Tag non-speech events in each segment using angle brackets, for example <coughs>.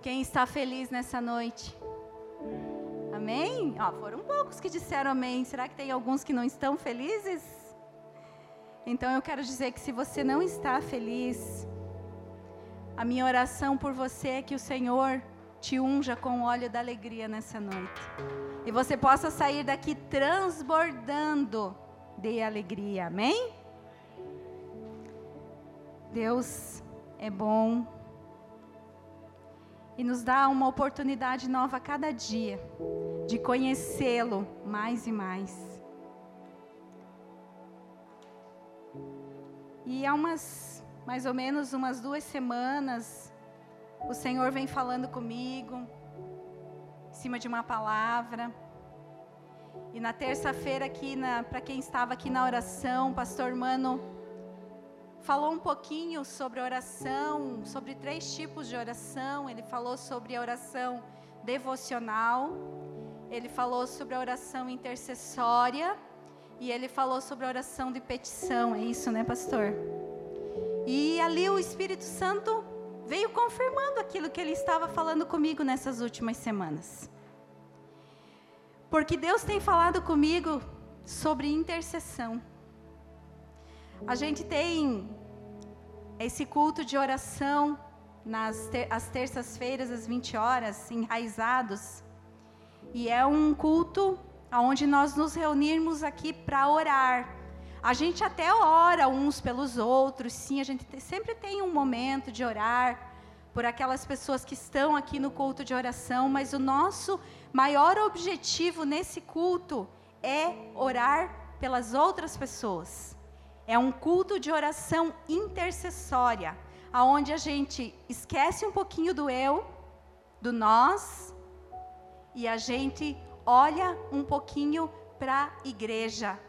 Quem está feliz nessa noite? Amém? Ó, foram poucos que disseram amém. Será que tem alguns que não estão felizes? Então eu quero dizer que se você não está feliz, a minha oração por você é que o Senhor te unja com o óleo da alegria nessa noite. E você possa sair daqui transbordando de alegria. Amém? Deus é bom e nos dá uma oportunidade nova a cada dia de conhecê-lo mais e mais. E há umas, mais ou menos umas duas semanas, o Senhor vem falando comigo, em cima de uma palavra. E na terça-feira aqui, para quem estava aqui na oração, o pastor Mano falou um pouquinho sobre oração, sobre três tipos de oração. Ele falou sobre a oração devocional, ele falou sobre a oração intercessória e ele falou sobre a oração de petição. É isso, né, pastor? E ali o Espírito Santo veio confirmando aquilo que ele estava falando comigo nessas últimas semanas. Porque Deus tem falado comigo sobre intercessão. A gente tem esse culto de oração nas ter as terças-feiras às 20 horas, enraizados. E é um culto onde nós nos reunirmos aqui para orar. A gente até ora uns pelos outros, sim, a gente sempre tem um momento de orar por aquelas pessoas que estão aqui no culto de oração, mas o nosso maior objetivo nesse culto é orar pelas outras pessoas. É um culto de oração intercessória, aonde a gente esquece um pouquinho do eu, do nós, e a gente olha um pouquinho para a igreja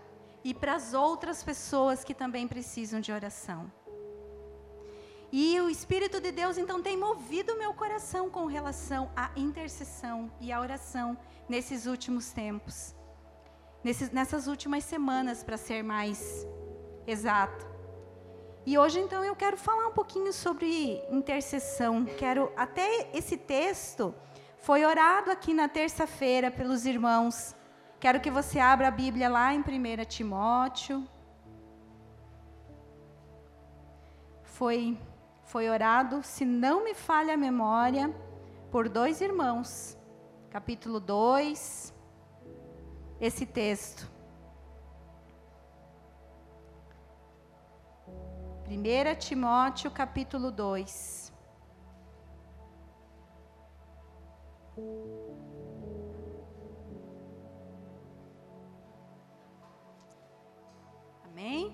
e para as outras pessoas que também precisam de oração. E o Espírito de Deus então tem movido meu coração com relação à intercessão e à oração nesses últimos tempos, nesses, nessas últimas semanas, para ser mais exato. E hoje então eu quero falar um pouquinho sobre intercessão. Quero até esse texto foi orado aqui na terça-feira pelos irmãos. Quero que você abra a Bíblia lá em 1 Timóteo. Foi foi orado, se não me falha a memória, por dois irmãos. Capítulo 2, esse texto. 1 Timóteo capítulo 2. Amém?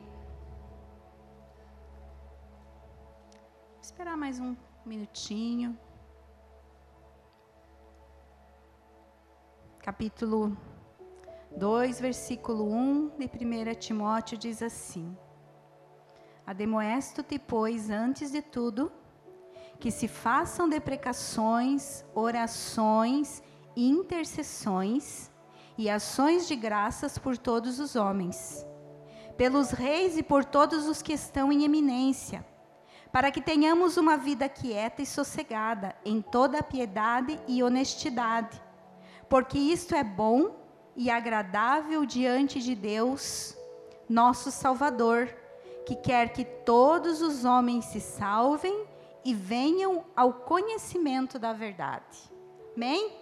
Vou esperar mais um minutinho. Capítulo 2, versículo 1 de 1 Timóteo diz assim: Ademoesto-te, pois, antes de tudo, que se façam deprecações, orações, intercessões e ações de graças por todos os homens, pelos reis e por todos os que estão em eminência, para que tenhamos uma vida quieta e sossegada em toda piedade e honestidade, porque isto é bom e agradável diante de Deus, nosso Salvador que quer que todos os homens se salvem e venham ao conhecimento da verdade. Amém?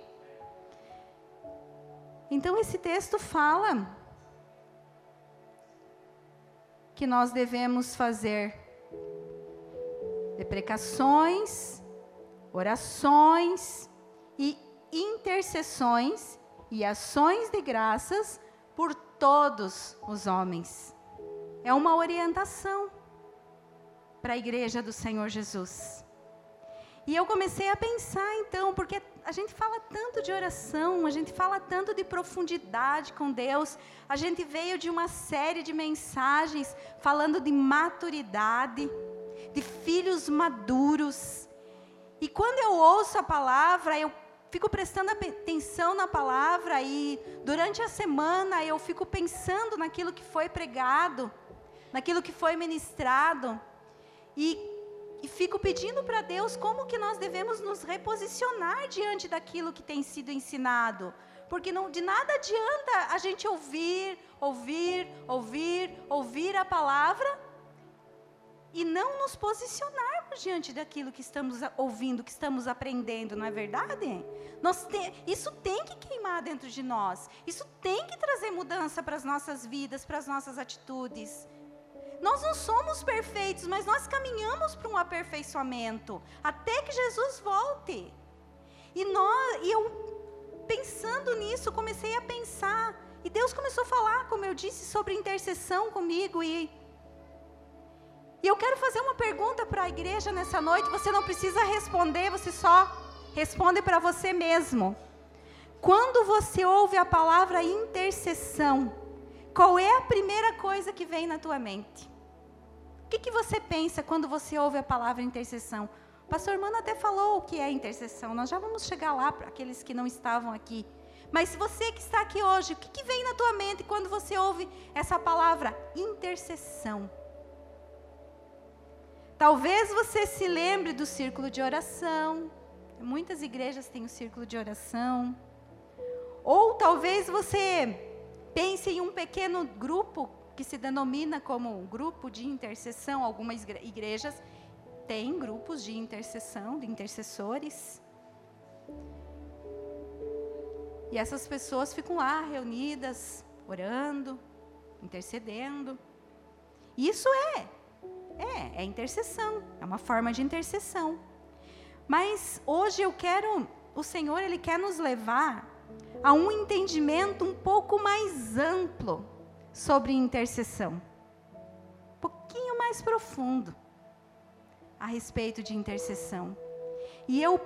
Então esse texto fala que nós devemos fazer deprecações, orações e intercessões e ações de graças por todos os homens é uma orientação para a igreja do Senhor Jesus. E eu comecei a pensar então, porque a gente fala tanto de oração, a gente fala tanto de profundidade com Deus, a gente veio de uma série de mensagens falando de maturidade, de filhos maduros. E quando eu ouço a palavra, eu fico prestando atenção na palavra e durante a semana eu fico pensando naquilo que foi pregado naquilo que foi ministrado. E e fico pedindo para Deus como que nós devemos nos reposicionar diante daquilo que tem sido ensinado. Porque não, de nada adianta a gente ouvir, ouvir, ouvir, ouvir a palavra e não nos posicionarmos diante daquilo que estamos ouvindo, que estamos aprendendo, não é verdade? Te, isso tem que queimar dentro de nós, isso tem que trazer mudança para as nossas vidas, para as nossas atitudes. Nós não somos perfeitos, mas nós caminhamos para um aperfeiçoamento, até que Jesus volte. E, nós, e eu, pensando nisso, comecei a pensar, e Deus começou a falar, como eu disse, sobre intercessão comigo, e e eu quero fazer uma pergunta para a igreja nessa noite. Você não precisa responder, você só responde para você mesmo. Quando você ouve a palavra intercessão, qual é a primeira coisa que vem na tua mente? Que, que você pensa quando você ouve a palavra intercessão? O pastor Mano até falou o que é intercessão. Nós já vamos chegar lá para aqueles que não estavam aqui. Mas você que está aqui hoje, o que, que vem na tua mente quando você ouve essa palavra intercessão? Talvez você se lembre do círculo de oração. Muitas igrejas têm o um círculo de oração. Ou talvez você pense em um pequeno grupo que se denomina como grupo de intercessão. Algumas igrejas têm grupos de intercessão, de intercessores. E essas pessoas ficam lá reunidas, orando, intercedendo. Isso é é, é intercessão, é uma forma de intercessão. Mas hoje eu quero, o Senhor, Ele quer nos levar a um entendimento um pouco mais amplo sobre intercessão. Um pouquinho mais profundo a respeito de intercessão. E eu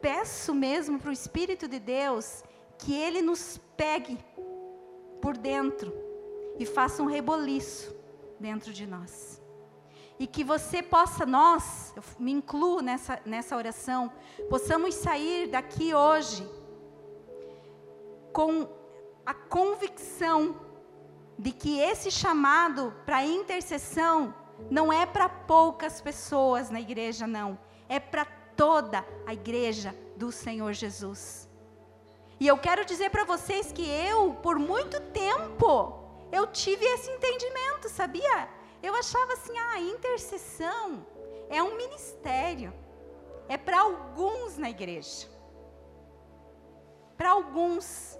peço mesmo para o Espírito de Deus que Ele nos pegue por dentro e faça um reboliço dentro de nós e que você possa, nós, eu me incluo nessa, nessa oração, possamos sair daqui hoje com a convicção de que esse chamado para intercessão não é para poucas pessoas na igreja, não, é para toda a igreja do Senhor Jesus. E eu quero dizer para vocês que eu, por muito tempo, eu tive esse entendimento, sabia? Eu achava assim, ah, intercessão é um ministério. É para alguns na igreja. Para alguns.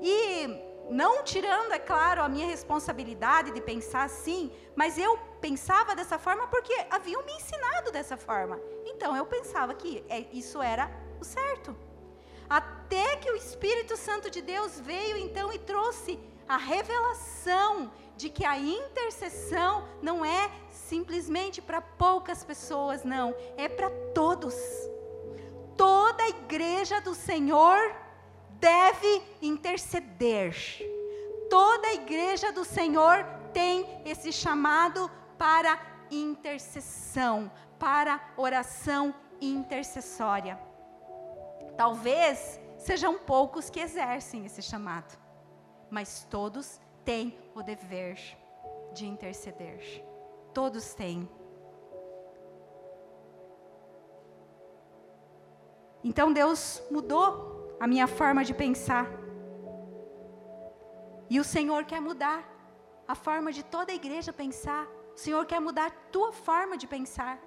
E não tirando, é claro, a minha responsabilidade de pensar assim, mas eu pensava dessa forma porque haviam me ensinado dessa forma. Então eu pensava que é, isso era o certo. Até que o Espírito Santo de Deus veio então e trouxe a revelação de que a intercessão não é simplesmente para poucas pessoas, não, é para todos. Toda a igreja do Senhor deve interceder. Toda a igreja do Senhor tem esse chamado para intercessão, para oração intercessória. Talvez sejam poucos que exercem esse chamado, mas todos têm o dever de interceder. Todos têm. Então Deus mudou a minha forma de pensar. E o Senhor quer mudar a forma de toda a igreja pensar. O Senhor quer mudar a tua forma de pensar.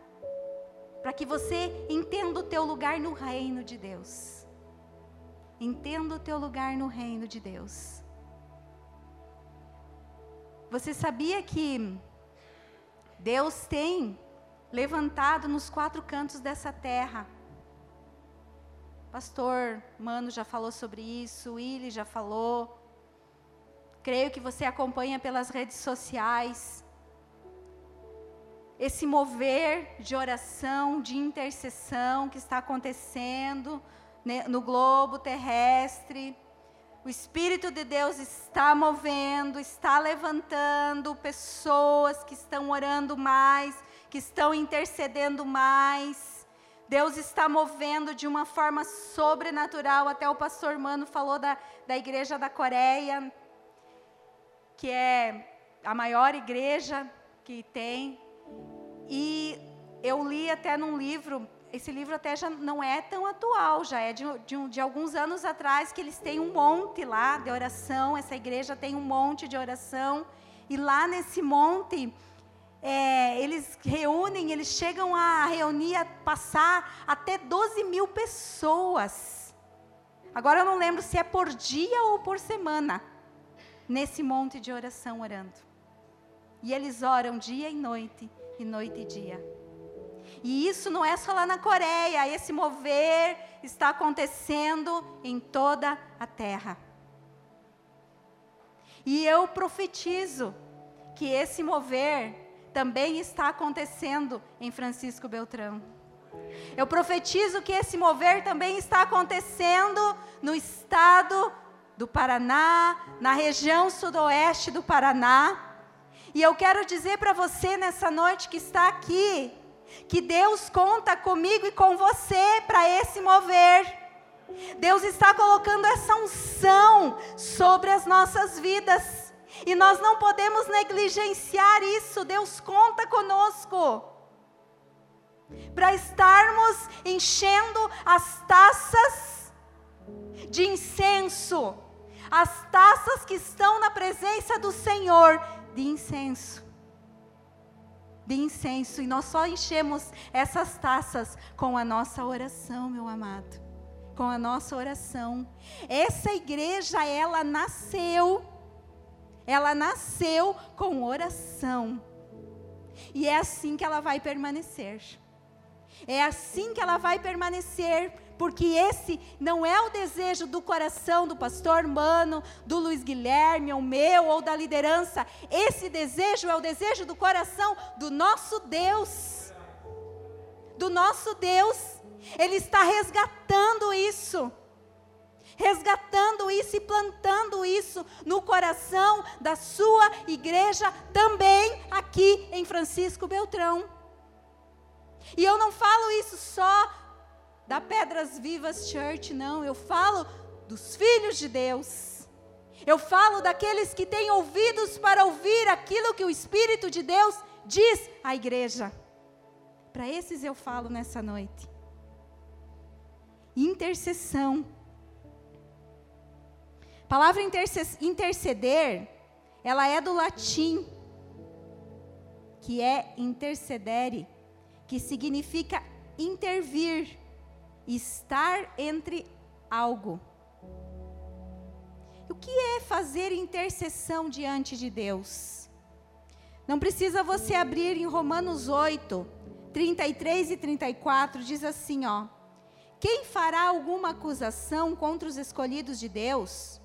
Para que você entenda o teu lugar no reino de Deus. Entenda o teu lugar no reino de Deus. Você sabia que Deus tem levantado nos quatro cantos dessa terra? Pastor Mano já falou sobre isso, Willy já falou. Creio que você acompanha pelas redes sociais. Esse mover de oração, de intercessão que está acontecendo né, no globo terrestre. O Espírito de Deus está movendo, está levantando pessoas que estão orando mais, que estão intercedendo mais. Deus está movendo de uma forma sobrenatural. Até o pastor Mano falou da, da igreja da Coreia, que é a maior igreja que tem. E eu li até num livro, esse livro até já não é tão atual, já é de, de, de, alguns anos atrás, que eles têm um monte lá de oração, essa igreja tem um monte de oração, e lá nesse monte, é, eles reúnem, eles chegam a reunir, a passar até 12 mil pessoas. Agora eu não lembro se é por dia ou por semana, nesse monte de oração orando. E eles oram dia e noite, e noite e dia. E isso não é só lá na Coreia, esse mover está acontecendo em toda a terra. E eu profetizo que esse mover também está acontecendo em Francisco Beltrão. Eu profetizo que esse mover também está acontecendo no estado do Paraná, na região sudoeste do Paraná. E eu quero dizer para você nessa noite que está aqui, que Deus conta comigo e com você para esse mover. Deus está colocando essa unção sobre as nossas vidas. E nós não podemos negligenciar isso. Deus conta conosco. Para estarmos enchendo as taças de incenso, as taças que estão na presença do Senhor de incenso de incenso e nós só enchemos essas taças com a nossa oração, meu amado. Com a nossa oração. Essa igreja, ela nasceu, ela nasceu com oração. E é assim que ela vai permanecer. É assim que ela vai permanecer, porque esse não é o desejo do coração do pastor Mano, do Luiz Guilherme, ou meu, ou da liderança. Esse desejo é o desejo do coração do nosso Deus. Do nosso Deus. Ele está resgatando isso. Resgatando isso e plantando isso no coração da sua igreja, também aqui em Francisco Beltrão. E eu não falo isso só da Pedras Vivas Church, não. Eu falo dos filhos de Deus. Eu falo daqueles que têm ouvidos para ouvir aquilo que o Espírito de Deus diz à igreja. Para esses eu falo nessa noite. Intercessão. Palavra interceder, ela é do latim, que é intercedere, que significa intervir, estar entre algo. O que é fazer intercessão diante de Deus? Não precisa você abrir em Romanos 8, 33 e 34, diz assim, ó: Quem fará alguma acusação contra os escolhidos de Deus?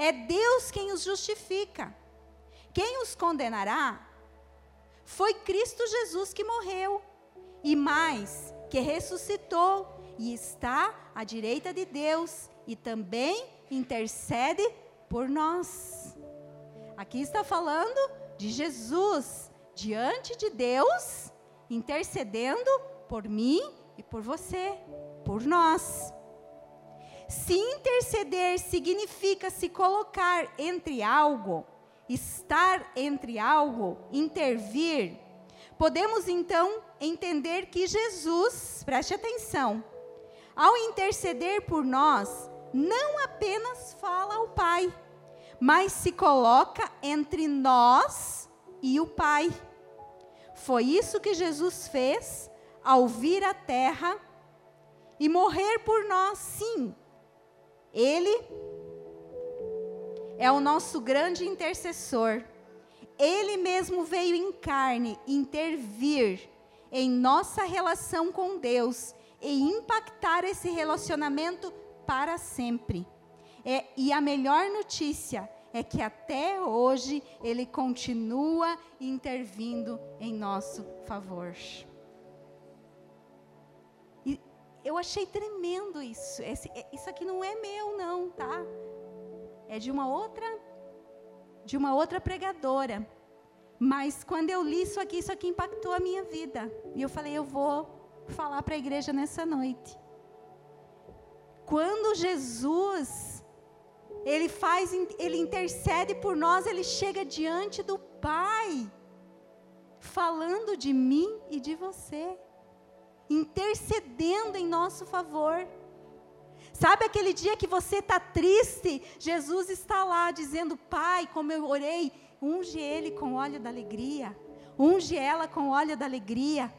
É Deus quem os justifica. Quem os condenará? Foi Cristo Jesus que morreu, e mais, que ressuscitou e está à direita de Deus e também intercede por nós. Aqui está falando de Jesus diante de Deus, intercedendo por mim e por você, por nós. Se interceder significa se colocar entre algo, estar entre algo, intervir, podemos então entender que Jesus, preste atenção, ao interceder por nós, não apenas fala ao Pai, mas se coloca entre nós e o Pai. Foi isso que Jesus fez ao vir à terra e morrer por nós, sim. Ele é o nosso grande intercessor. Ele mesmo veio em carne intervir em nossa relação com Deus e impactar esse relacionamento para sempre. É, e a melhor notícia é que até hoje ele continua intervindo em nosso favor. Eu achei tremendo isso. Esse, isso aqui não é meu, não, tá? é de uma outra de uma outra pregadora. Mas quando eu li isso aqui, isso aqui impactou a minha vida. E eu falei, eu vou falar para a igreja nessa noite. Quando Jesus ele faz, ele intercede por nós, ele chega diante do Pai. falando de mim e de você, intercedendo em nosso favor. Sabe aquele dia que você está triste? Jesus está lá dizendo: Pai, como eu orei, unge ele com óleo da alegria, unge ela com óleo da alegria.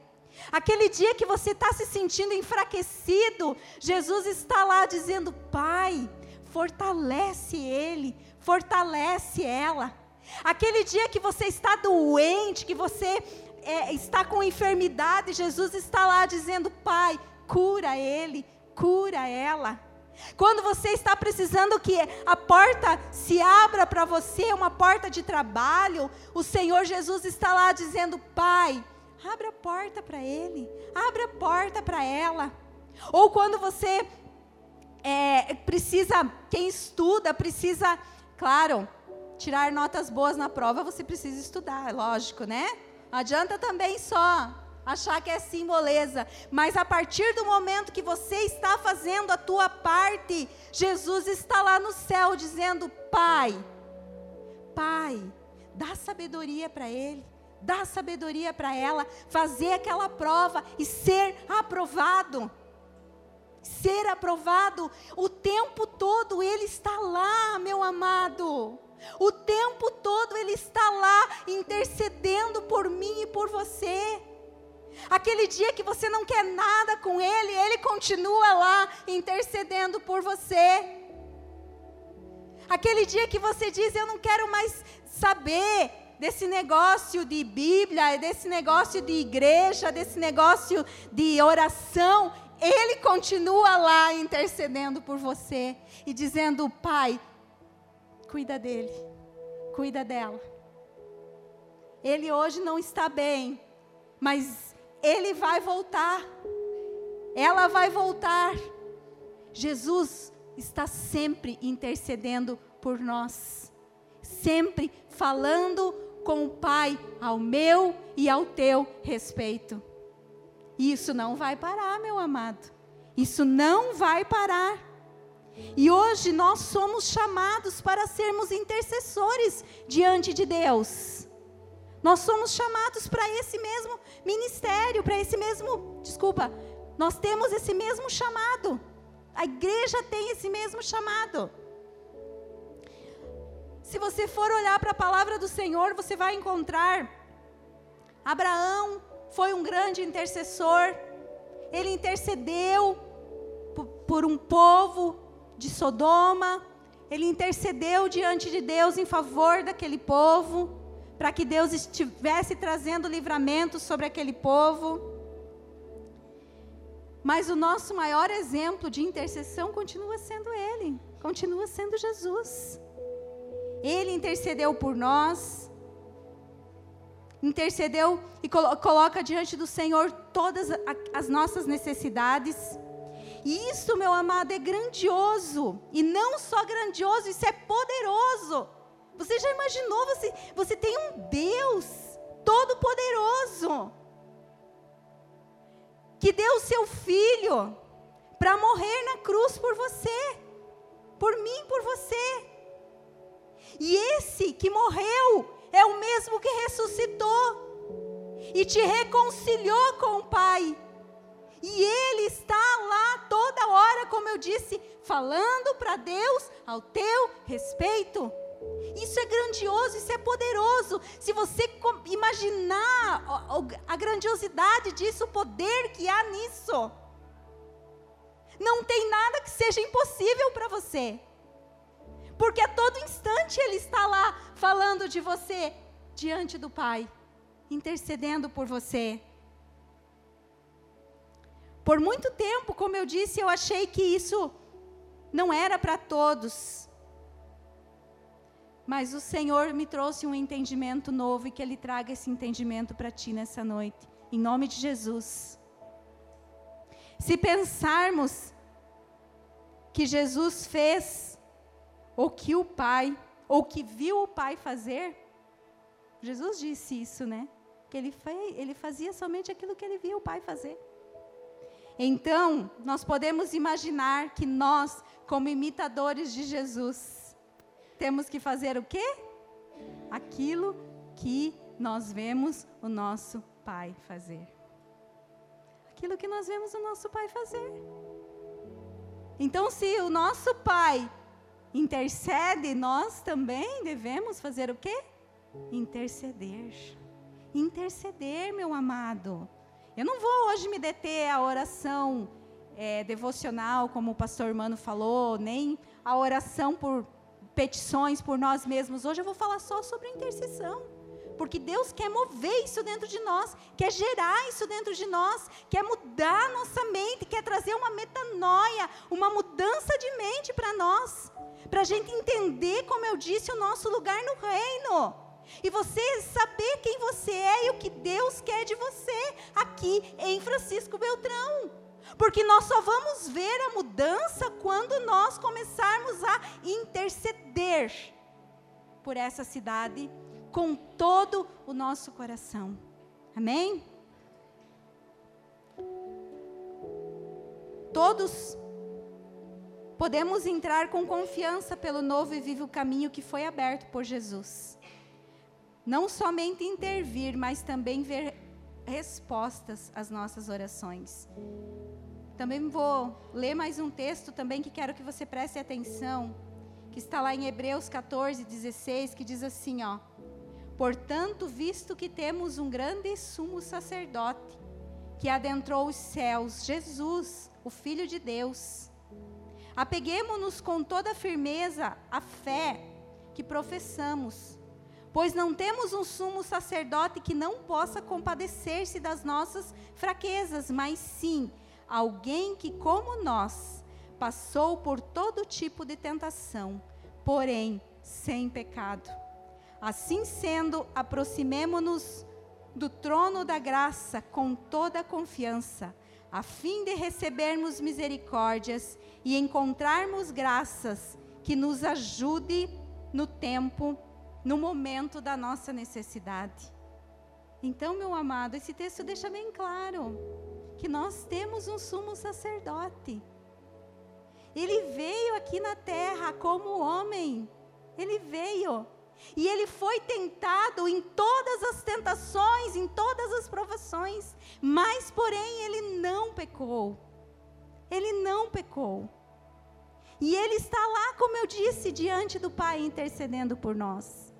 Aquele dia que você está se sentindo enfraquecido, Jesus está lá dizendo: Pai, fortalece ele, fortalece ela. Aquele dia que você está doente, que você é, está com enfermidade, Jesus está lá dizendo: Pai, cura ele, cura ela. Quando você está precisando que a porta se abra para você, uma porta de trabalho, o Senhor Jesus está lá dizendo: Pai, abre a porta para ele, abre a porta para ela. Ou quando você é, precisa, quem estuda, precisa, claro, tirar notas boas na prova, você precisa estudar, lógico, né? Adianta também só achar que é moleza. Mas a partir do momento que você está fazendo a tua parte, Jesus está lá no céu dizendo: Pai, Pai, dá sabedoria para ele, dá sabedoria para ela, fazer aquela prova e ser aprovado. Ser aprovado o tempo todo, ele está lá, meu amado. O tempo todo ele está lá intercedendo por mim e por você. Aquele dia que você não quer nada com Ele, Ele continua lá intercedendo por você. Aquele dia que você diz, eu não quero mais saber desse negócio de Bíblia, desse negócio de igreja, desse negócio de oração, Ele continua lá intercedendo por você e dizendo: Pai, cuida dele, cuida dela. Ele hoje não está bem, mas ele vai voltar. Ela vai voltar. Jesus está sempre intercedendo por nós. Sempre falando com o Pai ao meu e ao teu respeito. Isso não vai parar, meu amado. Isso não vai parar. E hoje nós somos chamados para sermos intercessores diante de Deus. Nós somos chamados para esse mesmo ministério, para esse mesmo, desculpa, nós temos esse mesmo chamado. A igreja tem esse mesmo chamado. Se você for olhar para a palavra do Senhor, você vai encontrar Abraão foi um grande intercessor. Ele intercedeu por, um povo de Sodoma. Ele intercedeu diante de Deus em favor daquele povo para que Deus estivesse trazendo livramento sobre aquele povo. Mas o nosso maior exemplo de intercessão continua sendo Ele, continua sendo Jesus. Ele intercedeu por nós, intercedeu e colo coloca diante do Senhor todas as nossas necessidades. E isso, meu amado, é grandioso. E não só grandioso, isso é poderoso. Você já imaginou? Você, você tem um Deus todo-poderoso que deu o seu filho para morrer na cruz por você, por mim, por você. E esse que morreu é o mesmo que ressuscitou e te reconciliou com o Pai. E Ele está lá toda hora, como eu disse, falando para Deus ao teu respeito. Isso é grandioso, isso é poderoso. Se você imaginar a grandiosidade disso, o poder que há nisso, não tem nada que seja impossível para você. Porque a todo instante Ele está lá falando de você diante do Pai, intercedendo por você. Por muito tempo, como eu disse, eu achei que isso não era para todos. Mas o Senhor me trouxe um entendimento novo e que Ele traga esse entendimento para ti nessa noite, em nome de Jesus. Se pensarmos que Jesus fez o que o Pai, ou que viu o Pai fazer, Jesus disse isso, né? Que ele, fez, ele fazia somente aquilo que ele via o Pai fazer. Então, nós podemos imaginar que nós, como imitadores de Jesus, temos que fazer o quê? Aquilo que nós vemos o nosso Pai fazer. Aquilo que nós vemos o nosso Pai fazer. Então, se o nosso Pai intercede, nós também devemos fazer o quê? Interceder. Interceder, meu amado. Eu não vou hoje me deter à oração é, devocional, como o pastor Mano falou, nem a oração por petições por nós mesmos. Hoje eu vou falar só sobre intercessão. Porque Deus quer mover isso dentro de nós, quer gerar isso dentro de nós, quer mudar nossa mente, quer trazer uma metanoia, uma mudança de mente para nós, para a gente entender, como eu disse, o nosso lugar no reino. E você saber quem você é e o que Deus quer de você aqui em Francisco Beltrão. Porque nós só vamos ver a mudança quando nós começarmos a interceder por essa cidade com todo o nosso coração. Amém? Todos podemos entrar com confiança pelo novo e vivo caminho que foi aberto por Jesus. Não somente intervir, mas também ver respostas às nossas orações. Também vou ler mais um texto também que quero que você preste atenção, que está lá em Hebreus 14, 16, que diz assim, ó: Portanto, visto que temos um grande sumo sacerdote que adentrou os céus, Jesus, o Filho de Deus, apeguemos-nos com toda firmeza à fé que professamos, pois não temos um sumo sacerdote que não possa compadecer-se das nossas fraquezas, mas sim alguém que, como nós, passou por todo tipo de tentação, porém sem pecado. Assim sendo, aproximemo-nos do trono da graça com toda a confiança, a fim de recebermos misericórdias e encontrarmos graças que nos ajude no tempo, no momento da nossa necessidade. Então, meu amado, esse texto deixa bem claro que nós temos um sumo sacerdote. Ele veio aqui na terra como homem. Ele veio. E ele foi tentado em todas as tentações, em todas as provações, mas porém ele não pecou. Ele não pecou. E ele está lá, como eu disse, diante do Pai intercedendo por nós.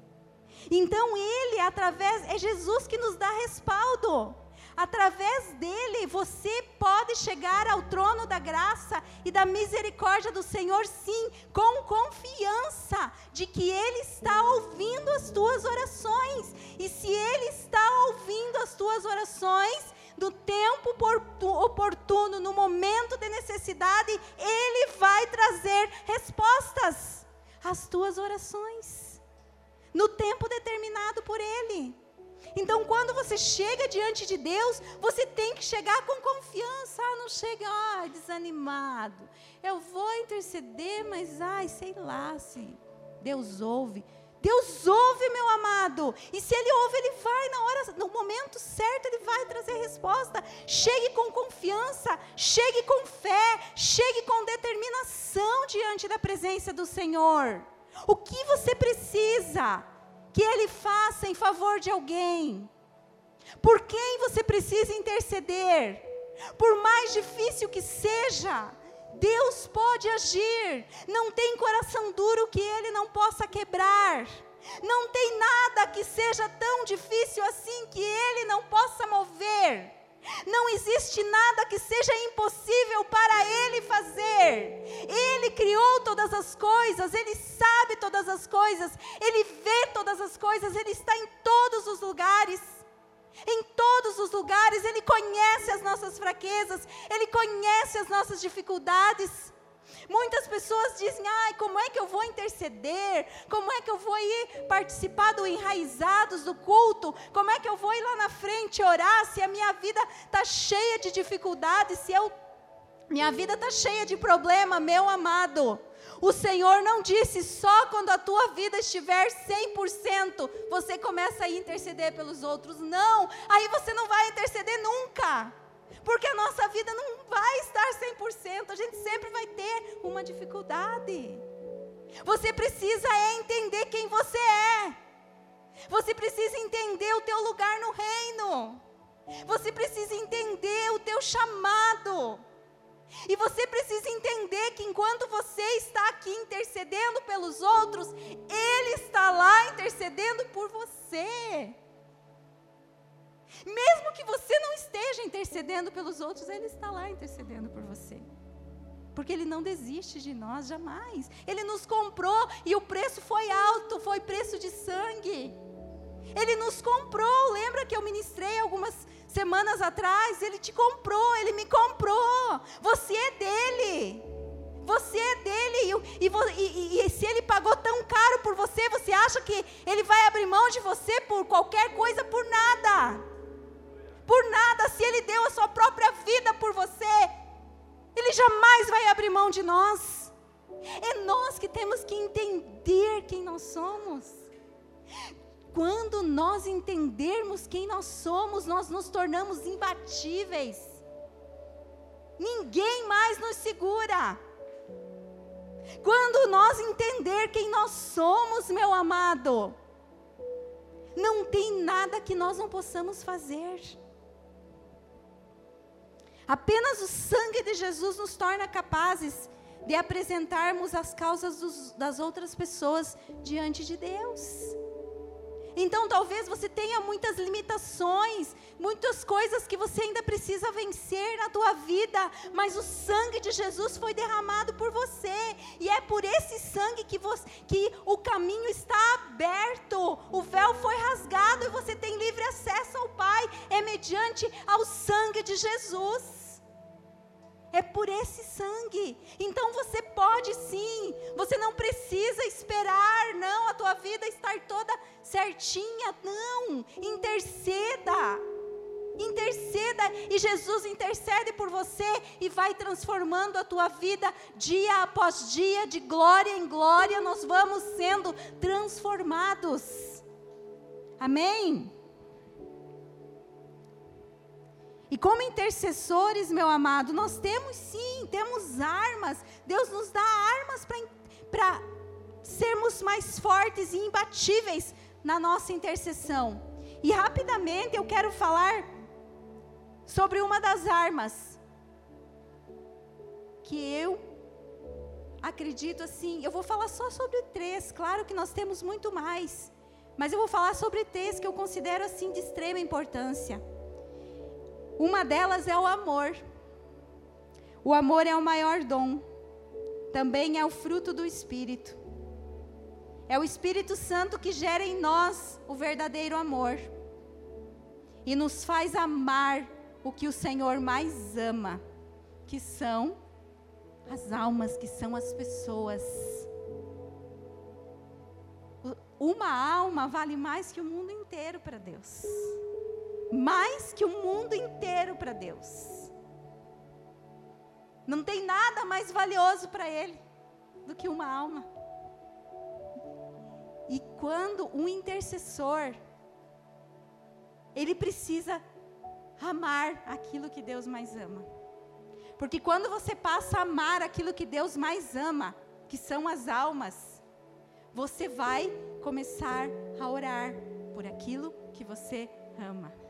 Então ele, através, é Jesus que nos dá respaldo. Através dele, você pode chegar ao trono da graça e da misericórdia do Senhor, sim, com confiança de que Ele está ouvindo as tuas orações. E se Ele está ouvindo as tuas orações, no tempo oportuno, no momento de necessidade, Ele vai trazer respostas às tuas orações, no tempo determinado por Ele. Então, quando você chega diante de Deus, você tem que chegar com confiança. Ah, não chega, ah, desanimado. Eu vou interceder, mas, ai, sei lá se Deus ouve. Deus ouve, meu amado. E se Ele ouve, Ele vai na hora, no momento certo, Ele vai trazer resposta. Chegue com confiança, chegue com fé, chegue com determinação diante da presença do Senhor. O que você precisa? que Ele faça em favor de alguém. Por quem você precisa interceder? Por mais difícil que seja, Deus pode agir. Não tem coração duro que Ele não possa quebrar. Não tem nada que seja tão difícil assim que Ele não possa mover. Não existe nada que seja impossível para Ele fazer. Ele criou todas as coisas, Ele sabe todas as coisas, Ele vê todas as coisas, Ele está em todos os lugares. Em todos os lugares, Ele conhece as nossas fraquezas, Ele conhece as nossas dificuldades. Muitas pessoas dizem: ai, como é que eu vou interceder? Como é que eu vou ir participar do enraizados do culto? Como é que eu vou ir lá na frente orar se a minha vida está cheia de dificuldades? Se eu, minha vida está cheia de problema, meu amado. O Senhor não disse só quando a tua vida estiver 100%, você começa a interceder pelos outros. Não, aí você não vai interceder nunca. Porque a nossa vida não vai estar 100%, a gente sempre vai ter uma dificuldade. Você precisa é entender quem você é. Você precisa entender o teu lugar no reino. Você precisa entender o teu chamado. E você precisa entender que enquanto você está aqui intercedendo pelos outros, Ele está lá intercedendo por você. Mesmo que você não esteja intercedendo pelos outros, Ele está lá intercedendo por você. Porque Ele não desiste de nós jamais. Ele nos comprou e o preço foi alto, foi preço de sangue. Ele nos comprou. Lembra que eu ministrei algumas semanas atrás? Ele te comprou, ele me comprou. Você é dele. Você é dele. E, e, e, se ele pagou tão caro por você, você acha que ele vai abrir mão de você por qualquer coisa, por nada? Por nada. Se ele deu a sua própria vida por você, ele jamais vai abrir mão de nós. É nós que temos que entender quem nós somos. Quando nós entendermos quem nós somos, nós nos tornamos imbatíveis. Ninguém mais nos segura. Quando nós entender quem nós somos, meu amado, não tem nada que nós não possamos fazer. Apenas o sangue de Jesus nos torna capazes de apresentarmos as causas dos, das outras pessoas diante de Deus. Então talvez você tenha muitas limitações, muitas coisas que você ainda precisa vencer na tua vida, mas o sangue de Jesus foi derramado por você, e é por esse sangue que, você, que o caminho está aberto, o véu foi rasgado e você tem livre acesso ao Pai, é mediante ao sangue de Jesus. É por esse sangue. Então você pode sim. Você não precisa esperar, não, a tua vida estar toda certinha. Não. Interceda. Interceda e Jesus intercede por você e vai transformando a tua vida dia após dia, de glória em glória, nós vamos sendo transformados. Amém? E como intercessores, meu amado, nós temos sim, temos armas. Deus nos dá armas para sermos mais fortes e imbatíveis na nossa intercessão. E rapidamente eu quero falar sobre uma das armas que eu acredito assim. Eu vou falar só sobre três, claro que nós temos muito mais, mas eu vou falar sobre três que eu considero assim de extrema importância. Uma delas é o amor. O amor é o maior dom. Também é o fruto do Espírito. É o Espírito Santo que gera em nós o verdadeiro amor e nos faz amar o que o Senhor mais ama, que são as almas, que são as pessoas. Uma alma vale mais que o mundo inteiro para Deus mais que o mundo inteiro para Deus. Não tem nada mais valioso para Ele do que uma alma. E quando um intercessor, ele precisa amar aquilo que Deus mais ama. Porque quando você passa a amar aquilo que Deus mais ama, que são as almas, você vai começar a orar por aquilo que você ama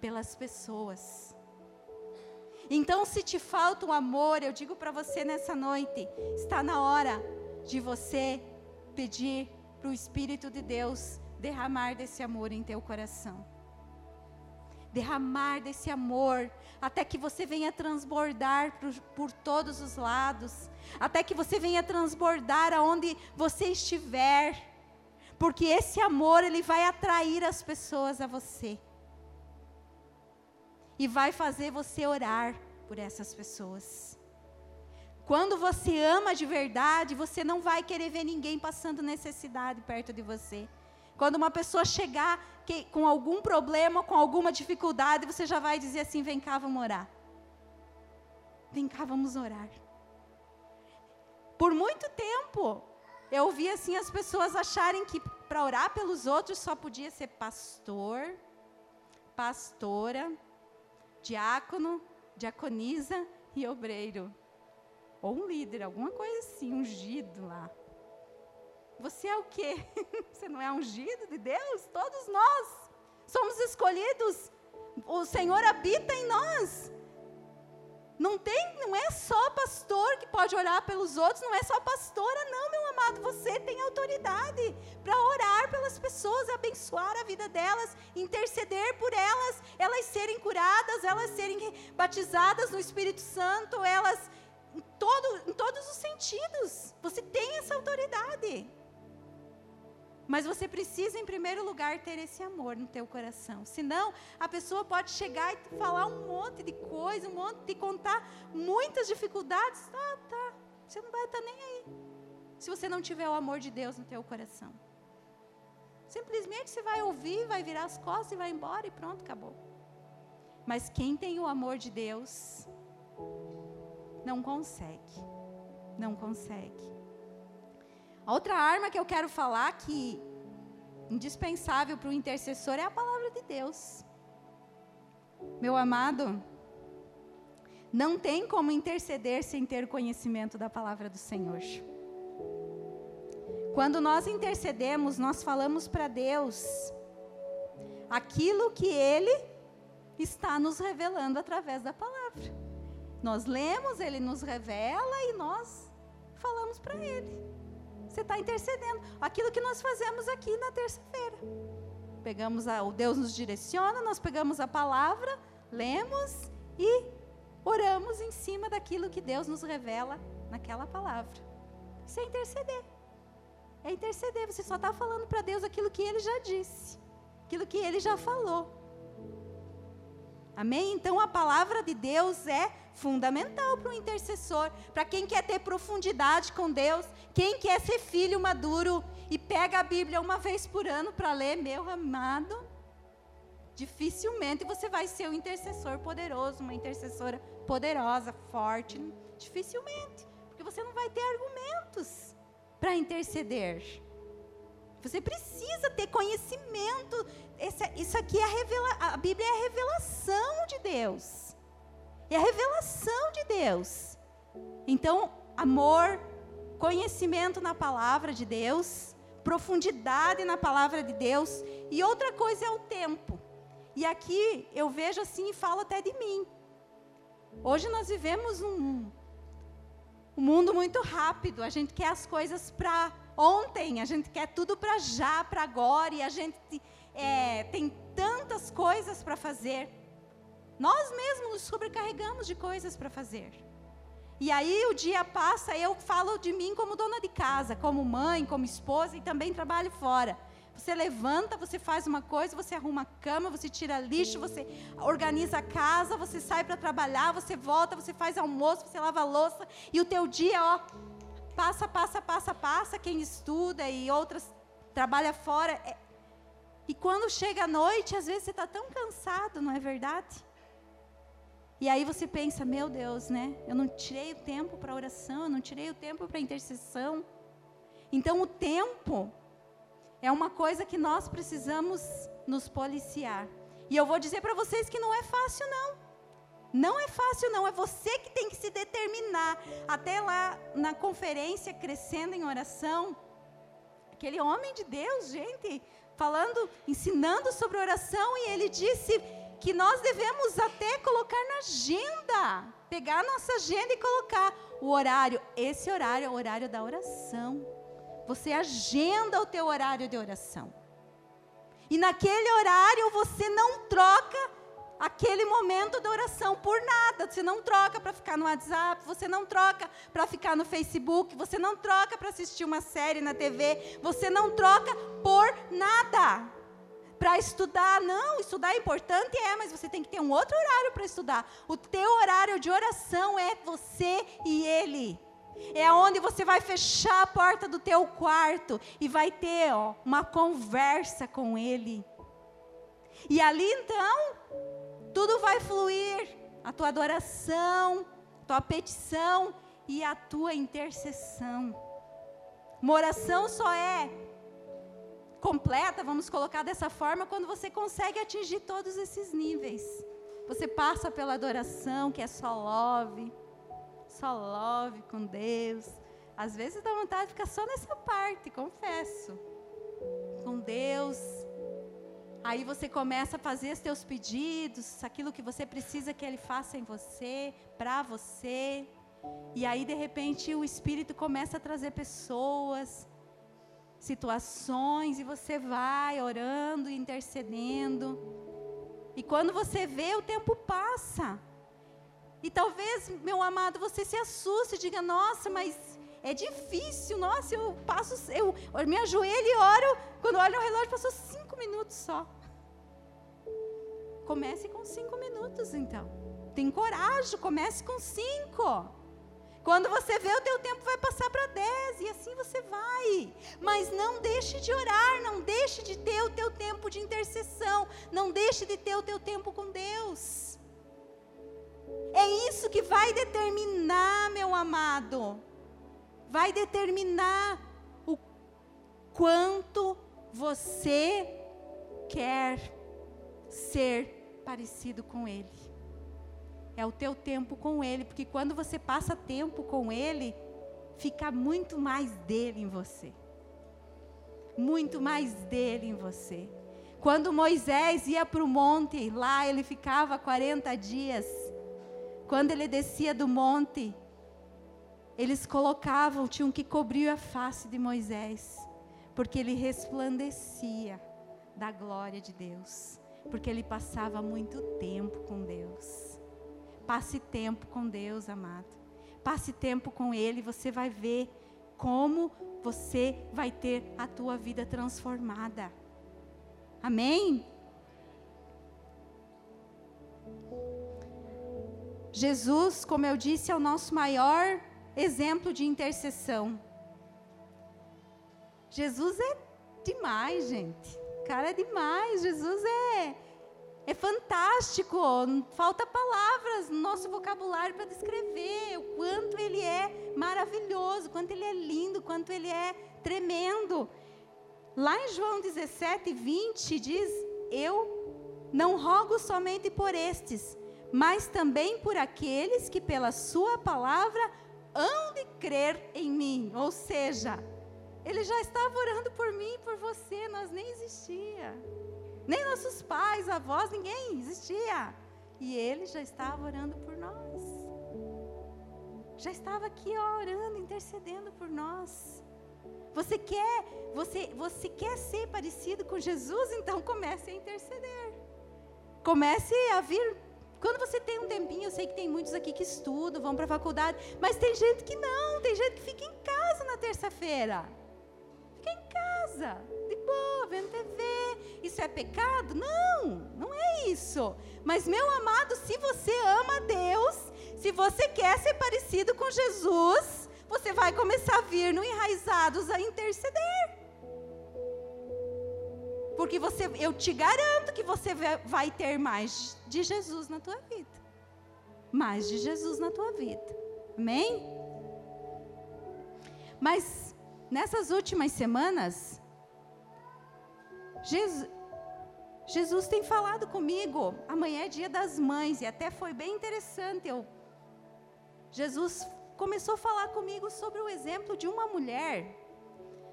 pelas pessoas. Então, se te falta o amor, eu digo para você nessa noite, está na hora de você pedir para o Espírito de Deus derramar desse amor em teu coração. Derramar desse amor, até que você venha transbordar por, por todos os lados, até que você venha transbordar aonde você estiver, porque esse amor ele vai atrair as pessoas a você e vai fazer você orar por essas pessoas. Quando você ama de verdade, você não vai querer ver ninguém passando necessidade perto de você. Quando uma pessoa chegar que, com algum problema, com alguma dificuldade, você já vai dizer assim: vem cá, vamos orar. Vem cá, vamos orar. Por muito tempo, eu ouvi assim as pessoas acharem que para orar pelos outros só podia ser pastor, pastora, diácono, diaconisa e obreiro. Ou um líder, alguma coisa assim, ungido lá. Você é o quê? <laughs> Você não é ungido de Deus? Todos nós somos escolhidos. O Senhor habita em nós. Não tem, não é só pastor que pode orar pelos outros, não é só pastora, não, meu amado. Você tem autoridade para orar pelas pessoas, abençoar a vida delas, interceder por elas, elas serem curadas, elas serem batizadas no Espírito Santo, elas em, todo, em todos os sentidos. Você tem essa autoridade. Mas você precisa, em primeiro lugar, ter esse amor no teu coração. Senão, a pessoa pode chegar e falar um monte de coisa, um monte de contar muitas dificuldades. Ah, tá. Você não vai estar nem aí. Se você não tiver o amor de Deus no teu coração. Simplesmente você vai ouvir, vai virar as costas e vai embora e pronto, acabou. Mas quem tem o amor de Deus não consegue. Não consegue. A outra arma que eu quero falar que indispensável para o intercessor é a palavra de Deus. Meu amado, não tem como interceder sem ter conhecimento da palavra do Senhor. Quando nós intercedemos, nós falamos para Deus aquilo que Ele está nos revelando através da palavra. Nós lemos, Ele nos revela e nós falamos para Ele. Você está intercedendo. Aquilo que nós fazemos aqui na terça-feira. Pegamos a, o Deus nos direciona, nós pegamos a palavra, lemos e oramos em cima daquilo que Deus nos revela naquela palavra. Isso é interceder. É interceder. Você só está falando para Deus aquilo que Ele já disse, aquilo que Ele já falou. Amém? Então a palavra de Deus é fundamental para o intercessor, para quem quer ter profundidade com Deus, quem quer ser filho maduro e pega a Bíblia uma vez por ano para ler, meu amado, dificilmente você vai ser um intercessor poderoso, uma intercessora poderosa, forte, dificilmente, porque você não vai ter argumentos para interceder. Você precisa ter conhecimento. Esse, isso aqui é a, revela, a Bíblia é a revelação de Deus. É a revelação de Deus. Então, amor, conhecimento na palavra de Deus, profundidade na palavra de Deus, e outra coisa é o tempo. E aqui eu vejo assim e falo até de mim. Hoje nós vivemos um, um mundo muito rápido, a gente quer as coisas para ontem, a gente quer tudo para já, para agora, e a gente é, tem tantas coisas para fazer. Nós mesmos nos sobrecarregamos de coisas para fazer. E aí o dia passa, eu falo de mim como dona de casa, como mãe, como esposa e também trabalho fora. Você levanta, você faz uma coisa, você arruma a cama, você tira lixo, você organiza a casa, você sai para trabalhar, você volta, você faz almoço, você lava a louça e o teu dia, ó, passa, passa, passa, passa. Quem estuda e outras trabalha fora. É... E quando chega a noite, às vezes você está tão cansado, não é verdade? E aí você pensa, meu Deus, né? Eu não tirei o tempo para oração, eu não tirei o tempo para intercessão. Então o tempo é uma coisa que nós precisamos nos policiar. E eu vou dizer para vocês que não é fácil não. Não é fácil não, é você que tem que se determinar. Até lá na conferência crescendo em oração, aquele homem de Deus, gente, falando, ensinando sobre oração e ele disse que nós devemos até colocar na agenda, pegar a nossa agenda e colocar o horário. Esse horário é o horário da oração. Você agenda o teu horário de oração. E naquele horário você não troca aquele momento da oração por nada. Você não troca para ficar no WhatsApp, você não troca para ficar no Facebook, você não troca para assistir uma série na TV, você não troca por nada para estudar. Não, estudar é importante, é, mas você tem que ter um outro horário para estudar. O teu horário de oração é você e ele. É onde você vai fechar a porta do teu quarto e vai ter ó, uma conversa com ele. E ali então, tudo vai fluir. A tua adoração, tua petição e a tua intercessão. Uma oração só é completa, vamos colocar dessa forma, quando você consegue atingir todos esses níveis. Você passa pela adoração, que é só love, só love com Deus, Às vezes dá vontade de ficar só nessa parte, confesso. Com Deus. Aí você começa a fazer os teus pedidos, aquilo que você precisa que Ele faça em você, para você. E aí, de repente, o Espírito começa a trazer pessoas, situações, e você vai orando, intercedendo. E quando você vê, o tempo passa. E talvez, meu amado, você se assuste e diga: Nossa, mas é difícil, nossa, eu passo, eu, eu me ajoelho e oro, quando olho no relógio, passou cinco minutos só. Comece com cinco minutos, então. Tem coragem, comece com cinco. Quando você vê, o teu tempo vai passar para 10 e assim você vai. Mas não deixe de orar, não deixe de ter o teu tempo de intercessão, não deixe de ter o teu tempo com Deus. É isso que vai determinar, meu amado. Vai determinar o quanto você quer ser parecido com Ele é o teu tempo com Ele, porque quando você passa tempo com Ele, fica muito mais dele em você. Muito mais dele em você. Quando Moisés ia para o monte, lá ele ficava 40 dias. Quando ele descia do monte, eles colocavam, tinham que cobrir a face de Moisés, porque ele resplandecia da glória de Deus, porque ele passava muito tempo com Deus. Passe tempo com Deus, amado. Passe tempo com Ele, você vai ver como você vai ter a tua vida transformada. Amém? Jesus, como eu disse, é o nosso maior exemplo de intercessão. Jesus é demais, gente. Cara, é demais. Jesus é é fantástico, falta palavras no nosso vocabulário para descrever o quanto ele é maravilhoso, quanto ele é lindo, quanto ele é tremendo. Lá em João 17, 20 diz: Eu não rogo somente por estes, mas também por aqueles que pela sua palavra hão de crer em mim. Ou seja, ele já estava orando por mim e por você, nós nem existia. Nem nossos pais, avós, ninguém existia. E ele já estava orando por nós. Já estava aqui ó, orando, intercedendo por nós. Você quer, você, você quer ser parecido com Jesus? Então comece a interceder. Comece a vir. Quando você tem um tempinho, eu sei que tem muitos aqui que estudam, vão para a faculdade, mas tem gente que não, tem gente que fica em casa na terça-feira. Fica em casa, de boa, vendo TV, isso é pecado? Não, não é isso. Mas, meu amado, se você ama Deus, se você quer ser parecido com Jesus, você vai começar a vir no enraizados a interceder. Porque você, eu te garanto que você vai ter mais de Jesus na tua vida. Mais de Jesus na tua vida. Amém? Mas nessas últimas semanas, Jesus, Jesus tem falado comigo. Amanhã é dia das mães e até foi bem interessante. Eu, Jesus começou a falar comigo sobre o exemplo de uma mulher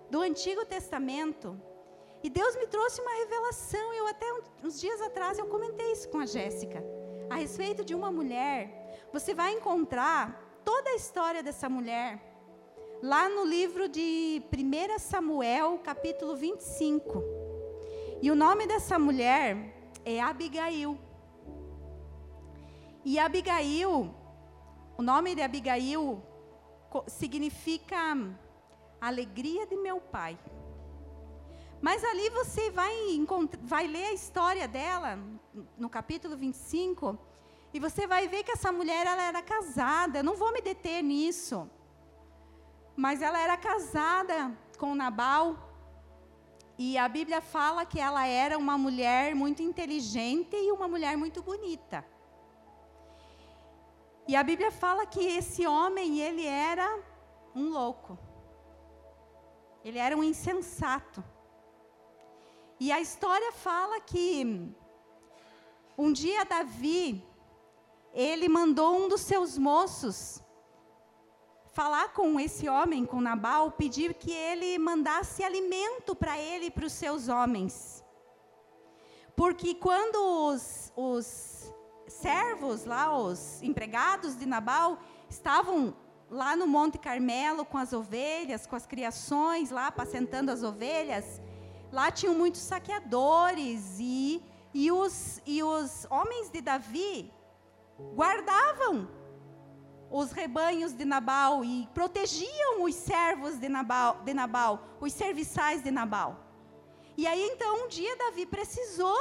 do Antigo Testamento. E Deus me trouxe uma revelação. Eu até uns dias atrás eu comentei isso com a Jéssica a respeito de uma mulher. Você vai encontrar toda a história dessa mulher lá no livro de 1 Samuel, capítulo 25. E o nome dessa mulher é Abigail. E Abigail, o nome de Abigail significa alegria de meu pai. Mas ali você vai, vai ler a história dela, no capítulo 25, e você vai ver que essa mulher ela era casada. Eu não vou me deter nisso. Mas ela era casada com Nabal, e a Bíblia fala que ela era uma mulher muito inteligente e uma mulher muito bonita. E a Bíblia fala que esse homem, ele era um louco. Ele era um insensato. E a história fala que um dia Davi, ele mandou um dos seus moços falar com esse homem, com Nabal, pedir que ele mandasse alimento para ele e para os seus homens. Porque quando os, os servos lá, os empregados de Nabal, estavam lá no Monte Carmelo com as ovelhas, com as criações lá, apacentando as ovelhas, lá tinham muitos saqueadores e, e, os, e os homens de Davi guardavam os rebanhos de Nabal e protegiam os servos de Nabal, de Nabal, os serviçais de Nabal. E aí então um dia Davi precisou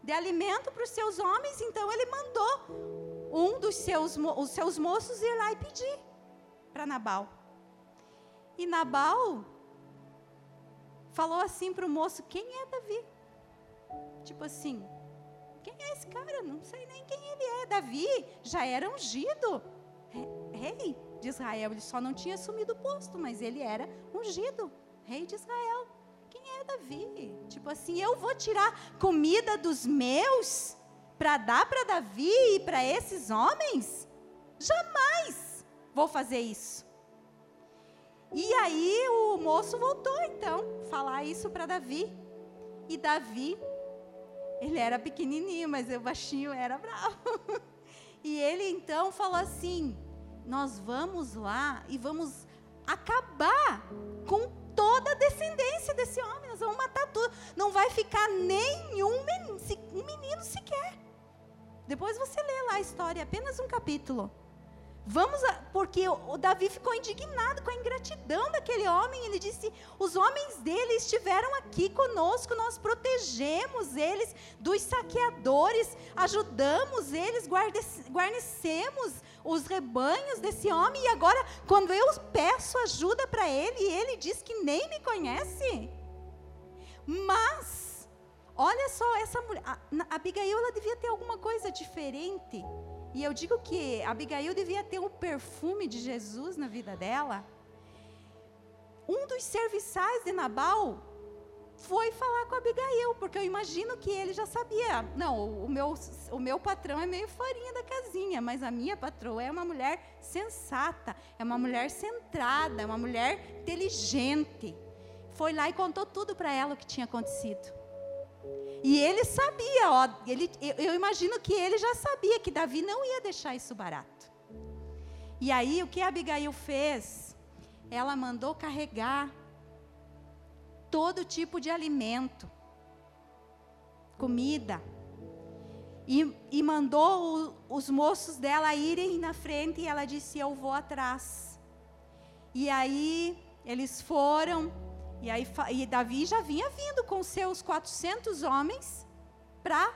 de alimento para os seus homens, então ele mandou um dos seus, os seus moços ir lá e pedir para Nabal. E Nabal falou assim para o moço: Quem é Davi? Tipo assim, quem é esse cara? Não sei nem quem ele é. Davi já era ungido rei de Israel. Ele só não tinha assumido o posto, mas ele era ungido, rei de Israel. Quem é Davi? Tipo assim, eu vou tirar comida dos meus para dar para Davi e para esses homens? Jamais vou fazer isso. E aí o moço voltou então falar isso para Davi. E Davi, ele era pequenininho, mas o baixinho era bravo. <laughs> E ele então falou assim: Nós vamos lá e vamos acabar com toda a descendência desse homem. Nós vamos matar tudo. Não vai ficar nenhum menino, menino sequer. Depois você lê lá a história, apenas um capítulo. Vamos, a, porque o, Davi ficou indignado com a ingratidão daquele homem. Ele disse: os homens dele estiveram aqui conosco, nós protegemos eles dos saqueadores, ajudamos eles, guarnecemos os rebanhos desse homem. E agora, quando eu peço ajuda para ele, ele diz que nem me conhece. Mas, olha só, essa mulher, a, a Abigail, ela devia ter alguma coisa diferente e eu digo que Abigail devia ter um perfume de Jesus na vida dela. Um dos serviçais de Nabal foi falar com Abigail, porque eu imagino que ele já sabia. Não, o meu, o meu patrão é meio farinha da casinha, mas a minha patroa é uma mulher sensata, é uma mulher centrada, é uma mulher inteligente. Foi lá e contou tudo para ela o que tinha acontecido. E ele sabia, ó, ele, eu, imagino que ele já sabia que Davi não ia deixar isso barato. E aí o que Abigail fez? Ela mandou carregar todo tipo de alimento, comida, e, e mandou o, os moços dela irem na frente e ela disse: Eu vou atrás. E aí eles foram, e aí e Davi já vinha vindo com seus 400 homens para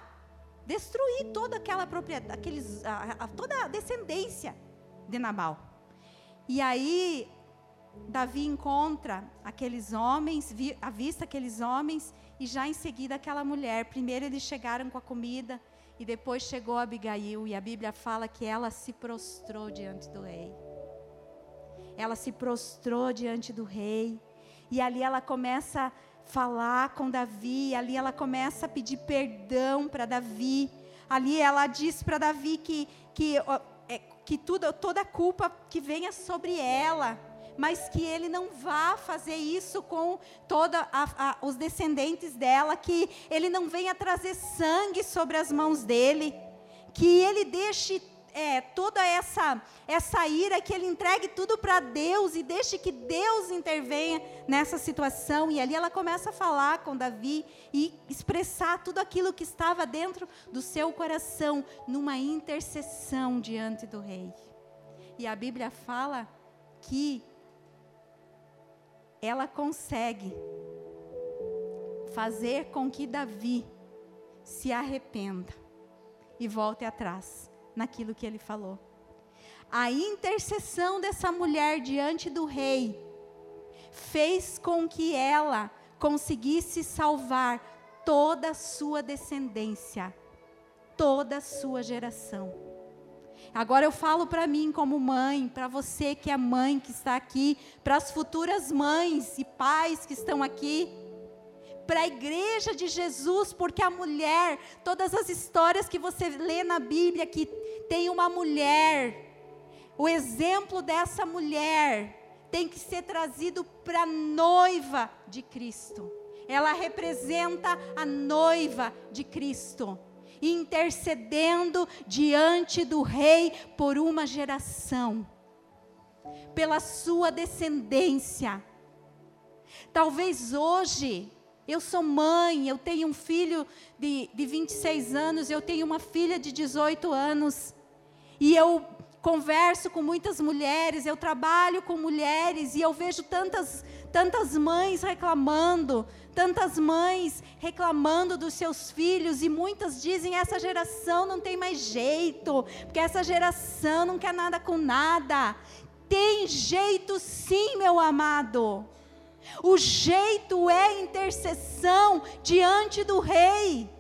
destruir toda aquela propriedade, aqueles, a, a, toda a descendência de Nabal. E aí Davi encontra aqueles homens, vi, avista aqueles homens e já em seguida aquela mulher. Primeiro eles chegaram com a comida e depois chegou Abigail e a Bíblia fala que ela se prostrou diante do rei. Ela se prostrou diante do rei e ali ela começa a falar com Davi, ali ela começa a pedir perdão para Davi. Ali ela diz para Davi que, que, é, que tudo, toda a culpa que venha sobre ela, mas que ele não vá fazer isso com todos os descendentes dela, que ele não venha trazer sangue sobre as mãos dele, que ele deixe é, toda essa, essa ira, que ele entregue tudo para Deus e deixe que Deus intervenha nessa situação. E ali ela começa a falar com Davi e expressar tudo aquilo que estava dentro do seu coração, numa intercessão diante do rei. E a Bíblia fala que ela consegue fazer com que Davi se arrependa e volte atrás naquilo que ele falou. A intercessão dessa mulher diante do rei fez com que ela conseguisse salvar toda a sua descendência, toda a sua geração. Agora eu falo para mim como mãe, para você que é mãe que está aqui, para as futuras mães e pais que estão aqui para a igreja de Jesus, porque a mulher, todas as histórias que você lê na Bíblia que tem uma mulher o exemplo dessa mulher tem que ser trazido para a noiva de Cristo. Ela representa a noiva de Cristo, intercedendo diante do Rei por uma geração, pela sua descendência. Talvez hoje, eu sou mãe, eu tenho um filho de, de 26 anos, eu tenho uma filha de 18 anos, e eu converso com muitas mulheres, eu trabalho com mulheres e eu vejo tantas, tantas mães reclamando, tantas mães reclamando dos seus filhos e muitas dizem essa geração não tem mais jeito, porque essa geração não quer nada com nada. Tem jeito sim, meu amado. O jeito é intercessão diante do rei.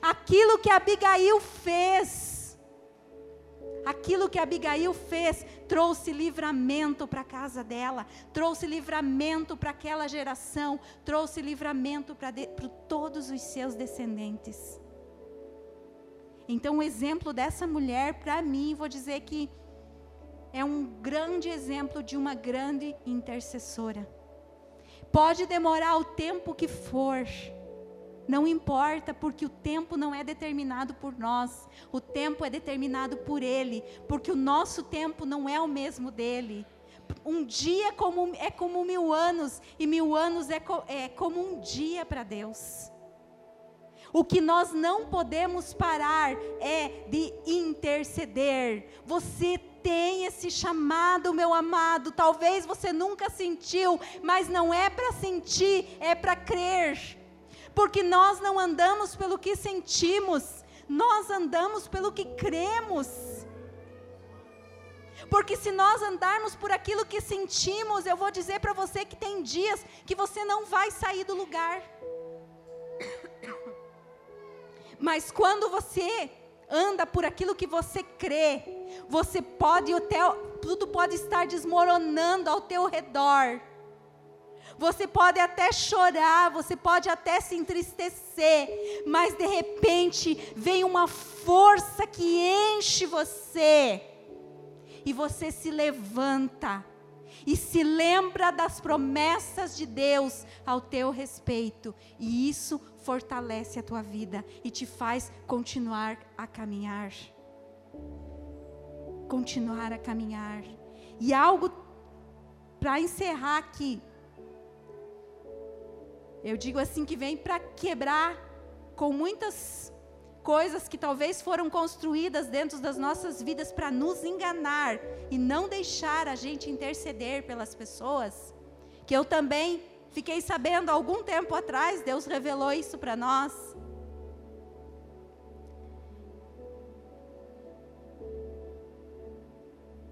Aquilo que Abigail fez, Aquilo que Abigail fez trouxe livramento para a casa dela, trouxe livramento para aquela geração, trouxe livramento para todos os seus descendentes. Então, o exemplo dessa mulher, para mim, vou dizer que é um grande exemplo de uma grande intercessora. Pode demorar o tempo que for, não importa, porque o tempo não é determinado por nós, o tempo é determinado por Ele, porque o nosso tempo não é o mesmo dele. Um dia como, é como mil anos, e mil anos é, co, é como um dia para Deus. O que nós não podemos parar é de interceder. Você tem esse chamado, meu amado. Talvez você nunca sentiu, mas não é para sentir, é para crer porque nós não andamos pelo que sentimos, nós andamos pelo que cremos. Porque se nós andarmos por aquilo que sentimos, eu vou dizer para você que tem dias que você não vai sair do lugar. <coughs> Mas quando você anda por aquilo que você crê, você pode, tudo pode estar desmoronando ao teu redor. Você pode até chorar, você pode até se entristecer, mas de repente vem uma força que enche você. E você se levanta e se lembra das promessas de Deus ao teu respeito, e isso fortalece a tua vida e te faz continuar a caminhar. Continuar a caminhar. E algo para encerrar aqui, eu digo assim que vem para quebrar com muitas coisas que talvez foram construídas dentro das nossas vidas para nos enganar e não deixar a gente interceder pelas pessoas, que eu também fiquei sabendo algum tempo atrás, Deus revelou isso para nós.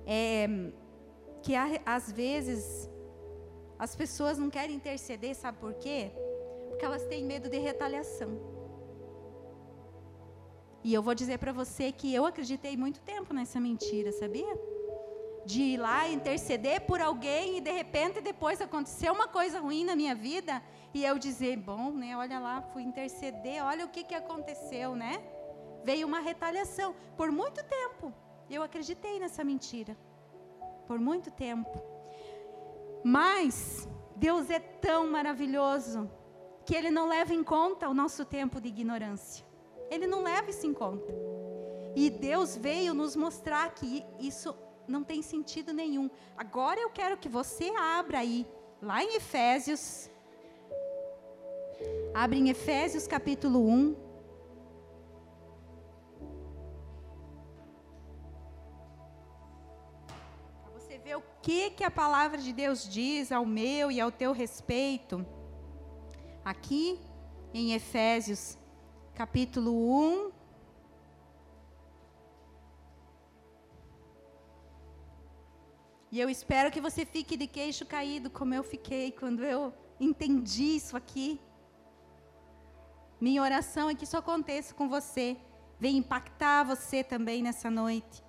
É, que às vezes as pessoas não querem interceder, sabe por quê? Porque elas têm medo de retaliação. E eu vou dizer para você que eu acreditei muito tempo nessa mentira, sabia? De ir lá interceder por alguém e de repente depois aconteceu uma coisa ruim na minha vida e eu dizer, bom, né, olha lá, fui interceder, olha o que, que aconteceu, né? Veio uma retaliação. Por muito tempo eu acreditei nessa mentira. Por muito tempo. Mas Deus é tão maravilhoso que Ele não leva em conta o nosso tempo de ignorância. Ele não leva isso em conta. E Deus veio nos mostrar que isso não tem sentido nenhum. Agora eu quero que você abra aí, lá em Efésios. Abre em Efésios capítulo 1. que, que a palavra de Deus diz ao meu e ao teu respeito. Aqui em Efésios, capítulo 1. E eu espero que você fique de queixo caído, como eu fiquei quando eu entendi isso aqui. Minha oração é que isso aconteça com você, venha impactar você também nessa noite.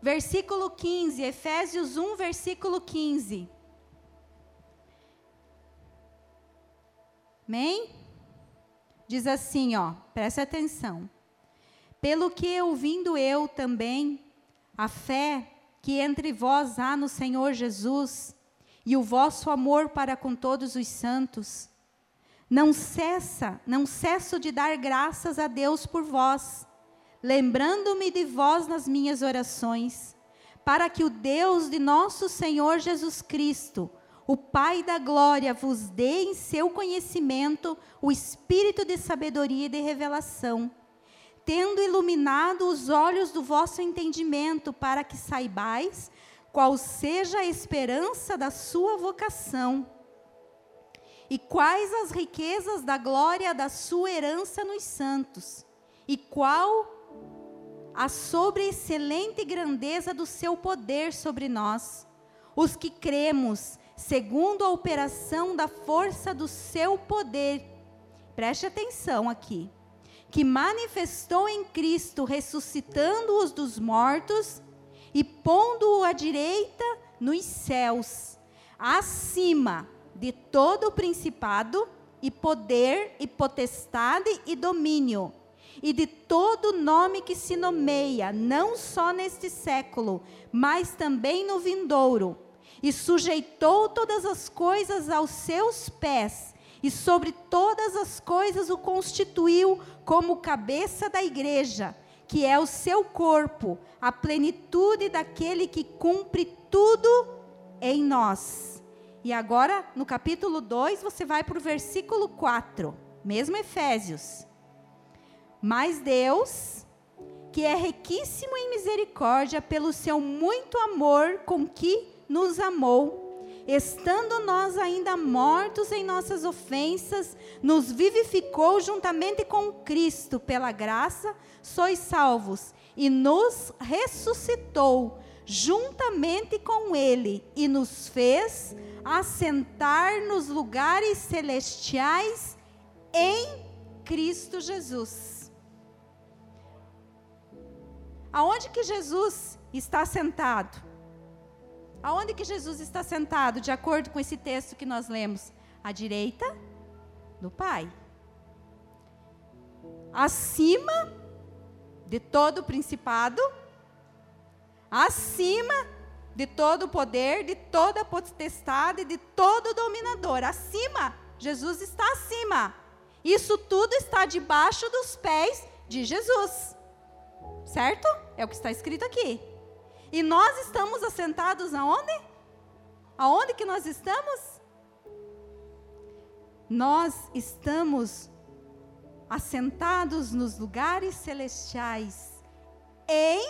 Versículo 15, Efésios 1, versículo 15. Amém? Diz assim, ó, preste atenção. Pelo que ouvindo eu também a fé que entre vós há no Senhor Jesus e o vosso amor para com todos os santos. Não cessa, não cesso de dar graças a Deus por vós, lembrando-me de vós nas minhas orações, para que o Deus de nosso Senhor Jesus Cristo, o Pai da glória, vos dê em seu conhecimento o espírito de sabedoria e de revelação, tendo iluminado os olhos do vosso entendimento, para que saibais qual seja a esperança da sua vocação e quais as riquezas da glória da sua herança nos santos, e qual a sobreexcelente grandeza do seu poder sobre nós, os que cremos, segundo a operação da força do seu poder. Preste atenção aqui. Que manifestou em Cristo, ressuscitando-os dos mortos e pondo-o à direita nos céus, acima de todo o principado e poder e potestade e domínio, e de todo nome que se nomeia, não só neste século, mas também no vindouro. E sujeitou todas as coisas aos seus pés, e sobre todas as coisas o constituiu como cabeça da igreja, que é o seu corpo, a plenitude daquele que cumpre tudo em nós. E agora, no capítulo 2, você vai para o versículo 4, mesmo Efésios. Mas Deus, que é riquíssimo em misericórdia, pelo seu muito amor com que nos amou, estando nós ainda mortos em nossas ofensas, nos vivificou juntamente com Cristo, pela graça sois salvos, e nos ressuscitou juntamente com Ele, e nos fez assentar nos lugares celestiais em Cristo Jesus. Aonde que Jesus está sentado? Aonde que Jesus está sentado, de acordo com esse texto que nós lemos? À direita do Pai. Acima de todo o principado, acima de todo o poder, de toda a potestade, de todo dominador. Acima, Jesus está acima. Isso tudo está debaixo dos pés de Jesus. Certo? É o que está escrito aqui. E nós estamos assentados aonde? Aonde que nós estamos? Nós estamos assentados nos lugares celestiais em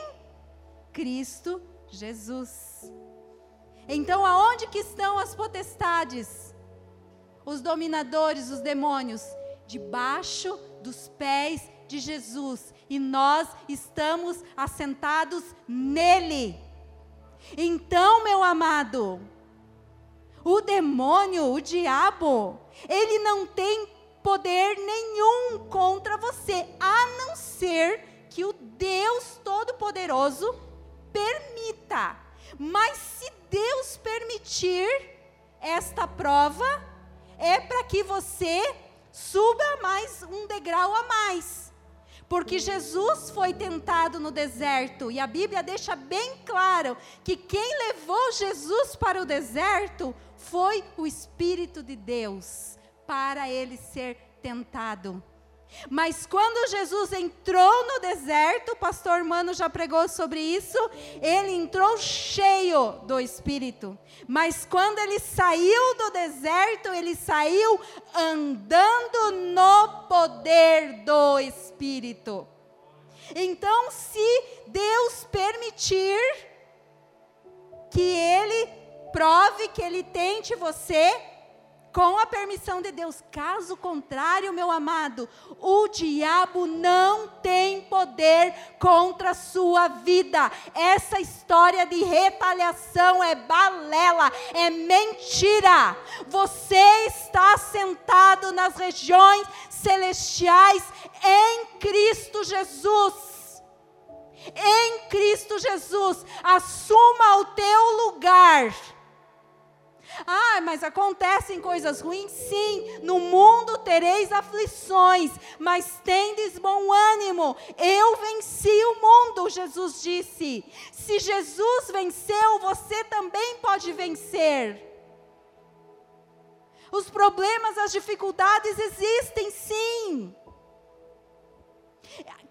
Cristo Jesus. Então, aonde que estão as potestades? Os dominadores, os demônios? Debaixo dos pés de Jesus. E nós estamos assentados nele. Então, meu amado, o demônio, o diabo, ele não tem poder nenhum contra você, a não ser que o Deus Todo-Poderoso permita. Mas se Deus permitir esta prova, é para que você suba mais um degrau a mais. Porque Jesus foi tentado no deserto, e a Bíblia deixa bem claro que quem levou Jesus para o deserto foi o Espírito de Deus, para ele ser tentado. Mas quando Jesus entrou no deserto, o pastor Mano já pregou sobre isso, ele entrou cheio do Espírito. Mas quando ele saiu do deserto, ele saiu andando no poder do Espírito. Então, se Deus permitir que ele prove, que ele tente você, com a permissão de Deus. Caso contrário, meu amado, o diabo não tem poder contra a sua vida. Essa história de retaliação é balela, é mentira. Você está sentado nas regiões celestiais em Cristo Jesus em Cristo Jesus, assuma o teu lugar Ah, mas acontecem coisas ruins? Sim, no mundo tereis aflições, mas tendes bom ânimo. Eu venci o mundo, Jesus disse. Se Jesus venceu, você também pode vencer. Os problemas, as dificuldades existem sim.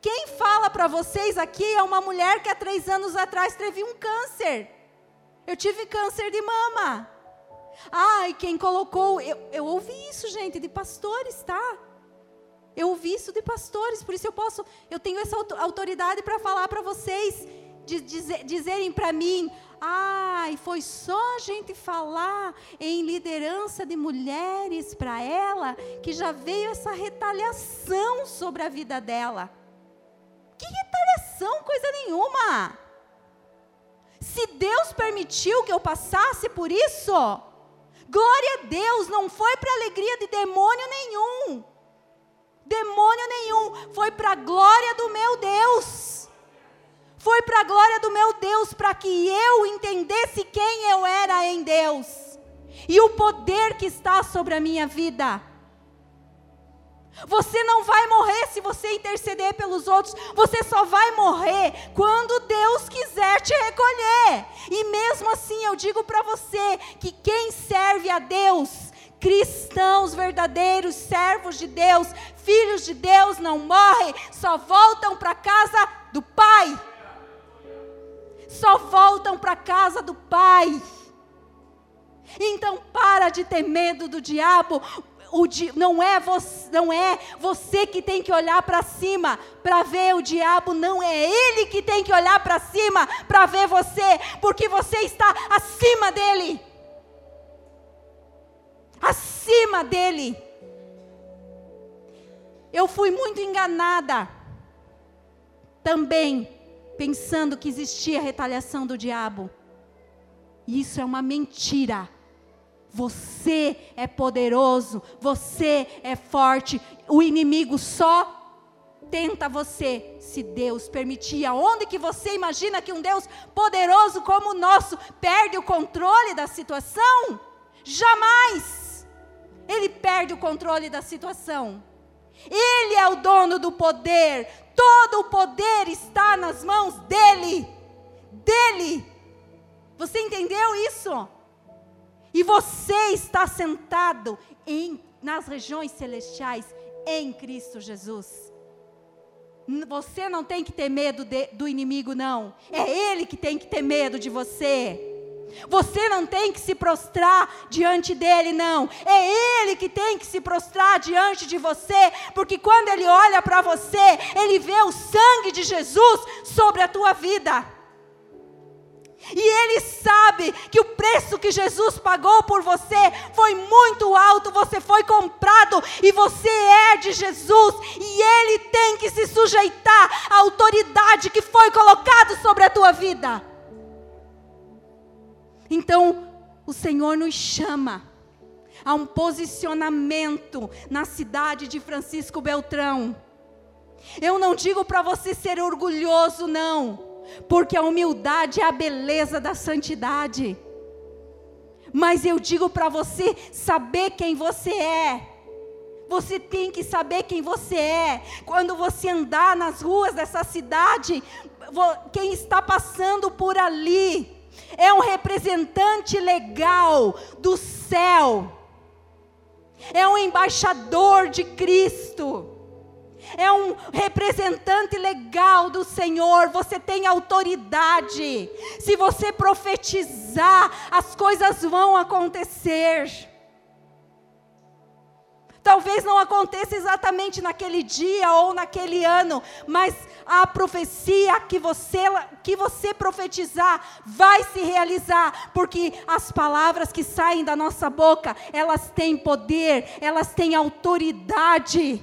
Quem fala para vocês aqui é uma mulher que há três anos atrás teve um câncer. Eu tive câncer de mama. E quem colocou. Eu, eu ouvi isso, gente, de pastores, tá? Eu ouvi isso de pastores, por isso eu posso. Eu tenho essa autoridade para falar para vocês, de, dizer, dizerem para mim: e foi só a gente falar em liderança de mulheres para ela que já veio essa retaliação sobre a vida dela. Que retaliação, coisa nenhuma. Se Deus permitiu que eu passasse por isso, glória a Deus, não foi para alegria de demônio nenhum. Demônio nenhum, foi para a glória do meu Deus. Foi para a glória do meu Deus, para que eu entendesse quem eu era em Deus e o poder que está sobre a minha vida. Você não vai morrer se você interceder pelos outros, você só vai morrer quando Deus quiser te recolher. E mesmo assim, eu digo para você que quem serve a Deus, cristãos verdadeiros, servos de Deus, filhos de Deus, não morrem, só voltam para casa do Pai. Só voltam para casa do Pai. Então para de ter medo do diabo, o di, não, é você, não é você que tem que olhar para cima para ver o diabo, não é ele que tem que olhar para cima para ver você, porque você está acima dele. Acima dele. Eu fui muito enganada também, pensando que existia retaliação do diabo. Isso é uma mentira. Você é poderoso, você é forte. O inimigo só tenta você se Deus permitir. Aonde que você imagina que um Deus poderoso como o nosso perde o controle da situação? Jamais. Ele perde o controle da situação. Ele é o dono do poder. Todo o poder está nas mãos dele. Dele. Você entendeu isso? E você está sentado em, nas regiões celestiais em Cristo Jesus. Você não tem que ter medo de, do inimigo, não. É ele que tem que ter medo de você. Você não tem que se prostrar diante dele, não. É ele que tem que se prostrar diante de você, porque quando ele olha para você, ele vê o sangue de Jesus sobre a tua vida. E ele sabe que o preço que Jesus pagou por você foi muito alto, você foi comprado e você é de Jesus, e ele tem que se sujeitar à autoridade que foi colocada sobre a tua vida. Então, o Senhor nos chama a um posicionamento na cidade de Francisco Beltrão. Eu não digo para você ser orgulhoso, não porque a humildade é a beleza da santidade. Mas eu digo para você saber quem você é. Você tem que saber quem você é. Quando você andar nas ruas dessa cidade, quem está passando por ali é um representante legal do céu. É um embaixador de Cristo é um representante legal do Senhor, você tem autoridade. Se você profetizar, as coisas vão acontecer. Talvez não aconteça exatamente naquele dia ou naquele ano, mas a profecia que você, que você profetizar vai se realizar, porque as palavras que saem da nossa boca, elas têm poder, elas têm autoridade.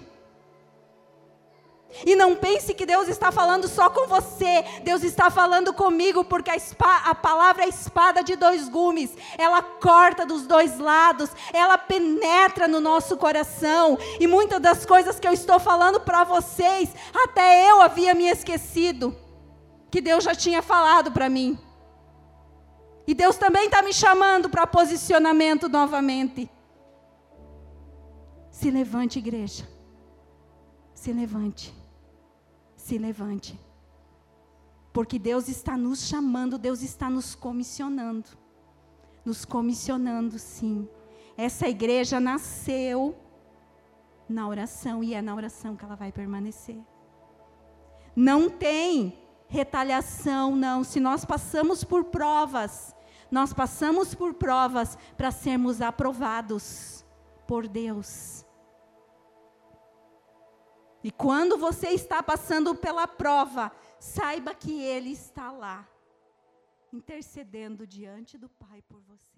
E não pense que Deus está falando só com você, Deus está falando comigo, porque a, a, palavra é espada de dois gumes, ela corta dos dois lados, ela penetra no nosso coração, e muitas das coisas que eu estou falando para vocês, até eu havia me esquecido, que Deus já tinha falado para mim. E Deus também está me chamando para posicionamento novamente. Se levante, igreja. Se levante. Se levante. Porque Deus está nos chamando, Deus está nos comissionando. Nos comissionando, sim. Essa igreja nasceu na oração e é na oração que ela vai permanecer. Não tem retaliação, não. Se nós passamos por provas, nós passamos por provas para sermos aprovados por Deus. E quando você está passando pela prova, saiba que Ele está lá, intercedendo diante do Pai por você.